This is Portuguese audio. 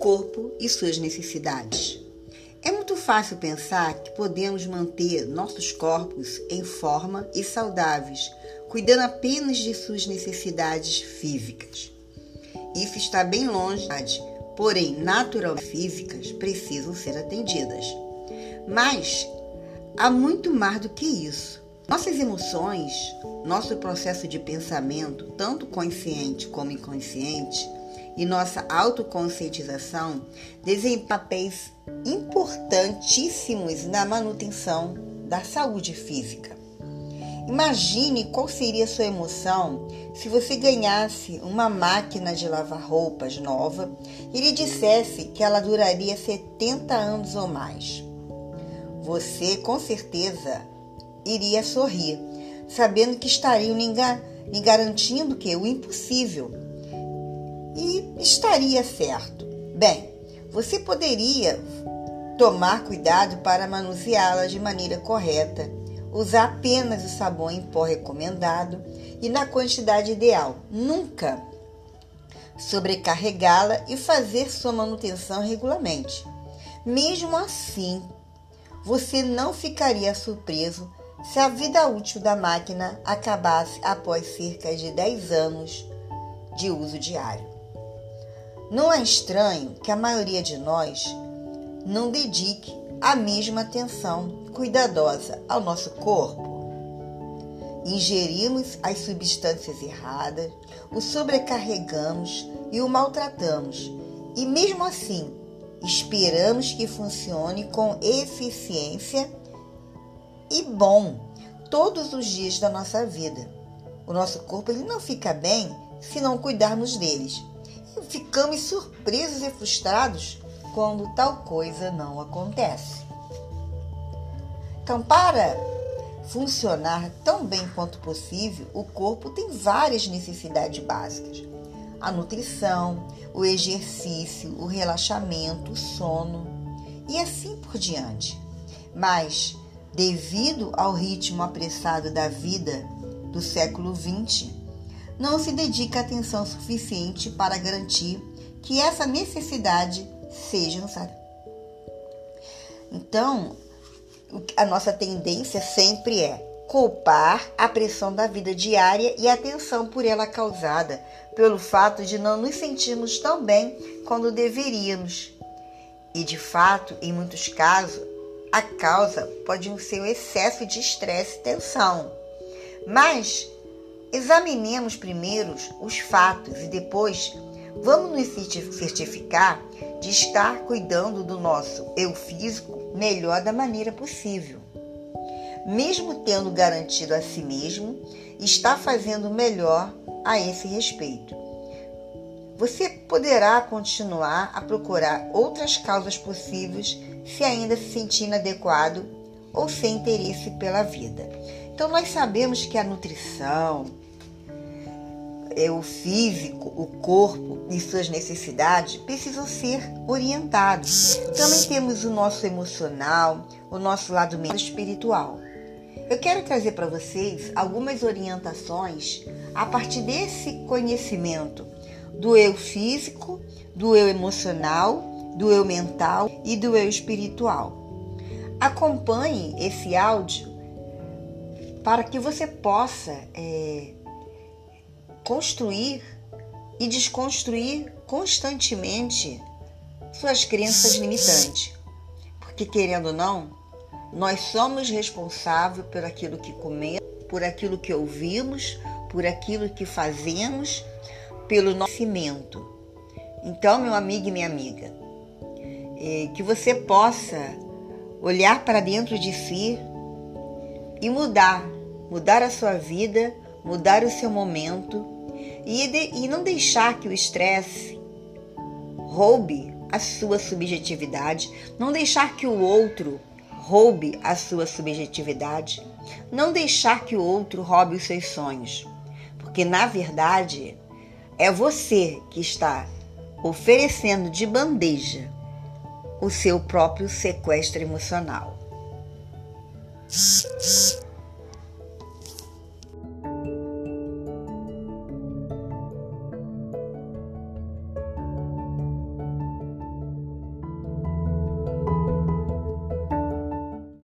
corpo e suas necessidades. É muito fácil pensar que podemos manter nossos corpos em forma e saudáveis, cuidando apenas de suas necessidades físicas. Isso está bem longe, porém, naturalmente físicas precisam ser atendidas. Mas há muito mais do que isso. Nossas emoções, nosso processo de pensamento, tanto consciente como inconsciente, e nossa autoconscientização desempenham papéis importantíssimos na manutenção da saúde física. Imagine qual seria a sua emoção se você ganhasse uma máquina de lavar roupas nova e lhe dissesse que ela duraria 70 anos ou mais. Você com certeza iria sorrir, sabendo que estariam lhe garantindo que o impossível e estaria certo. Bem, você poderia tomar cuidado para manuseá-la de maneira correta, usar apenas o sabão em pó recomendado e na quantidade ideal. Nunca sobrecarregá-la e fazer sua manutenção regularmente. Mesmo assim, você não ficaria surpreso se a vida útil da máquina acabasse após cerca de 10 anos de uso diário. Não é estranho que a maioria de nós não dedique a mesma atenção cuidadosa ao nosso corpo. Ingerimos as substâncias erradas, o sobrecarregamos e o maltratamos, e mesmo assim esperamos que funcione com eficiência e bom todos os dias da nossa vida. O nosso corpo ele não fica bem se não cuidarmos deles ficamos surpresos e frustrados quando tal coisa não acontece. Então, para funcionar tão bem quanto possível, o corpo tem várias necessidades básicas: a nutrição, o exercício, o relaxamento, o sono e assim por diante. Mas, devido ao ritmo apressado da vida do século XX, não se dedica atenção suficiente para garantir que essa necessidade seja satisfeita. Então, a nossa tendência sempre é culpar a pressão da vida diária e a tensão por ela causada pelo fato de não nos sentirmos tão bem quando deveríamos. E de fato, em muitos casos, a causa pode ser o excesso de estresse e tensão. Mas Examinemos primeiro os fatos e depois vamos nos certificar de estar cuidando do nosso eu físico melhor da maneira possível. Mesmo tendo garantido a si mesmo, está fazendo melhor a esse respeito. Você poderá continuar a procurar outras causas possíveis se ainda se sentir inadequado ou sem interesse pela vida. Então, nós sabemos que a nutrição, o físico, o corpo e suas necessidades precisam ser orientados. Também temos o nosso emocional, o nosso lado menos espiritual. Eu quero trazer para vocês algumas orientações a partir desse conhecimento do eu físico, do eu emocional, do eu mental e do eu espiritual. Acompanhe esse áudio para que você possa é, construir e desconstruir constantemente suas crenças limitantes. Porque, querendo ou não, nós somos responsáveis por aquilo que comemos, por aquilo que ouvimos, por aquilo que fazemos, pelo nascimento. Então, meu amigo e minha amiga, é, que você possa olhar para dentro de si e mudar, mudar a sua vida mudar o seu momento e, de, e não deixar que o estresse roube a sua subjetividade, não deixar que o outro roube a sua subjetividade, não deixar que o outro roube os seus sonhos, porque na verdade é você que está oferecendo de bandeja o seu próprio sequestro emocional.